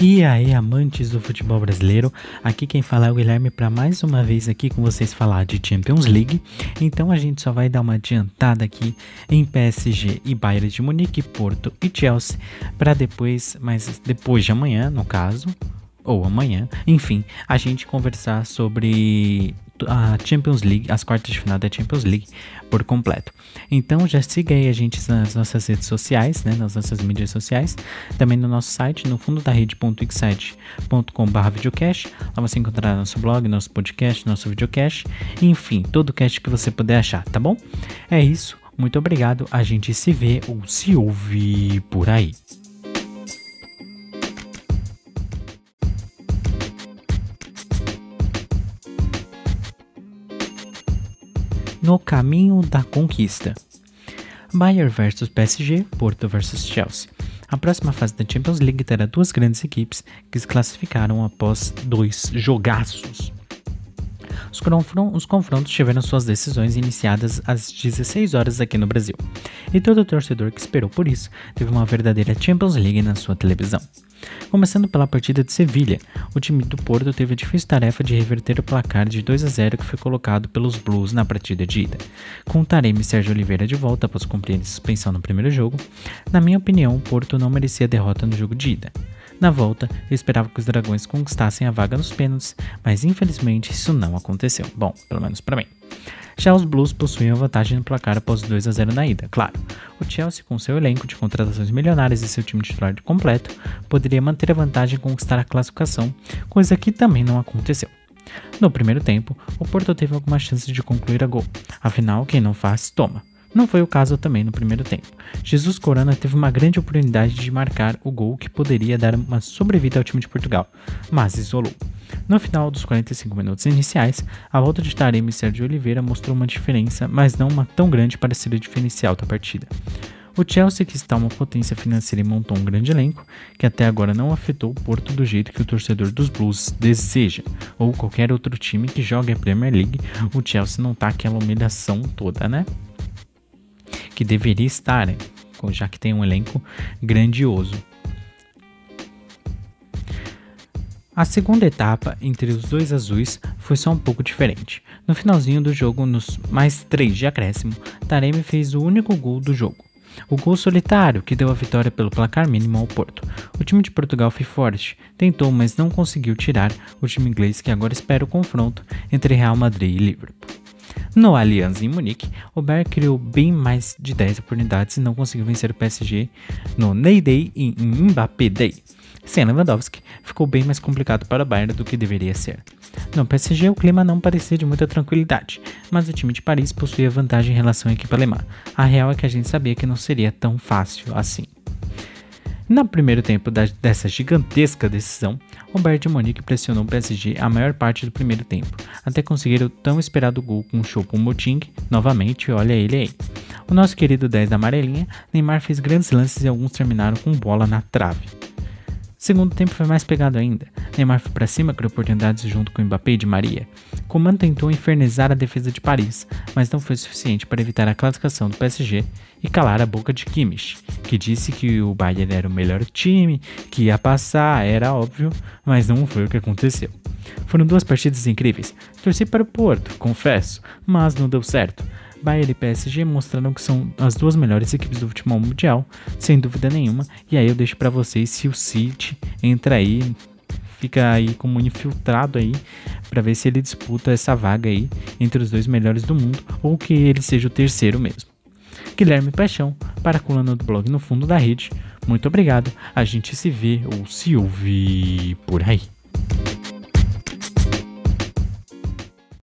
E aí, amantes do futebol brasileiro, aqui quem fala é o Guilherme para mais uma vez aqui com vocês falar de Champions League. Então a gente só vai dar uma adiantada aqui em PSG e Bayern de Munique, Porto e Chelsea, para depois, mas depois de amanhã, no caso, ou amanhã, enfim, a gente conversar sobre a Champions League, as quartas de final da Champions League por completo. Então já siga aí a gente nas nossas redes sociais, né, nas nossas mídias sociais, também no nosso site, no fundo da rede.xsite.com.br videocast. Lá você encontrará nosso blog, nosso podcast, nosso videocast, enfim, todo o cast que você puder achar, tá bom? É isso, muito obrigado, a gente se vê ou se ouve por aí. No caminho da conquista. Bayern versus PSG, Porto versus Chelsea. A próxima fase da Champions League terá duas grandes equipes que se classificaram após dois jogaços. Os, os confrontos tiveram suas decisões iniciadas às 16 horas aqui no Brasil, e todo torcedor que esperou por isso teve uma verdadeira Champions League na sua televisão. Começando pela partida de Sevilha, o time do Porto teve a difícil tarefa de reverter o placar de 2 a 0 que foi colocado pelos Blues na partida de ida. Com Taremi e Sérgio Oliveira de volta após cumprir suspensão no primeiro jogo, na minha opinião, o Porto não merecia a derrota no jogo de ida. Na volta, eu esperava que os Dragões conquistassem a vaga nos pênaltis, mas infelizmente isso não aconteceu. Bom, pelo menos para mim. Já os Blues possuíam vantagem no placar após 2 a 0 na ida, claro. O Chelsea, com seu elenco de contratações milionárias e seu time titular completo, poderia manter a vantagem e conquistar a classificação, coisa que também não aconteceu. No primeiro tempo, o Porto teve algumas chances de concluir a gol, afinal, quem não faz, toma. Não foi o caso também no primeiro tempo. Jesus Corona teve uma grande oportunidade de marcar o gol que poderia dar uma sobrevida ao time de Portugal, mas isolou. No final dos 45 minutos iniciais, a volta de Taremi e Sérgio Oliveira mostrou uma diferença, mas não uma tão grande para ser o diferencial da partida. O Chelsea, que está uma potência financeira e montou um grande elenco, que até agora não afetou o Porto do jeito que o torcedor dos Blues deseja, ou qualquer outro time que jogue a Premier League, o Chelsea não tá aquela humilhação toda, né? Que deveria estar, já que tem um elenco grandioso. A segunda etapa entre os dois azuis foi só um pouco diferente. No finalzinho do jogo, nos mais três de acréscimo, Taremi fez o único gol do jogo. O gol solitário que deu a vitória pelo placar mínimo ao Porto. O time de Portugal foi forte, tentou, mas não conseguiu tirar o time inglês que agora espera o confronto entre Real Madrid e Liverpool. No Allianz em Munique, o Bayern criou bem mais de 10 oportunidades e não conseguiu vencer o PSG no Ney Day e Mbappé Day. Sem Lewandowski, ficou bem mais complicado para o Bayern do que deveria ser. No PSG, o clima não parecia de muita tranquilidade, mas o time de Paris possuía vantagem em relação à equipe alemã. A real é que a gente sabia que não seria tão fácil assim. No primeiro tempo da, dessa gigantesca decisão, o Bayern de Munique pressionou o PSG a maior parte do primeiro tempo, até conseguir o tão esperado gol com o Choupo-Moting, novamente, olha ele aí. O nosso querido 10 da amarelinha, Neymar fez grandes lances e alguns terminaram com bola na trave. Segundo tempo foi mais pegado ainda. Neymar foi para cima, criou oportunidades junto com Mbappé e Di Maria. Coman tentou infernizar a defesa de Paris, mas não foi suficiente para evitar a classificação do PSG e calar a boca de Kimmich, que disse que o Bayern era o melhor time, que ia passar, era óbvio, mas não foi o que aconteceu. Foram duas partidas incríveis. Torci para o Porto, confesso, mas não deu certo. Bayern e PSG mostraram que são as duas melhores equipes do futebol mundial, sem dúvida nenhuma. E aí eu deixo para vocês se o City entra aí, fica aí como infiltrado aí para ver se ele disputa essa vaga aí entre os dois melhores do mundo ou que ele seja o terceiro mesmo. Guilherme Paixão, para a coluna do blog No Fundo da Rede. Muito obrigado, a gente se vê ou se ouve por aí.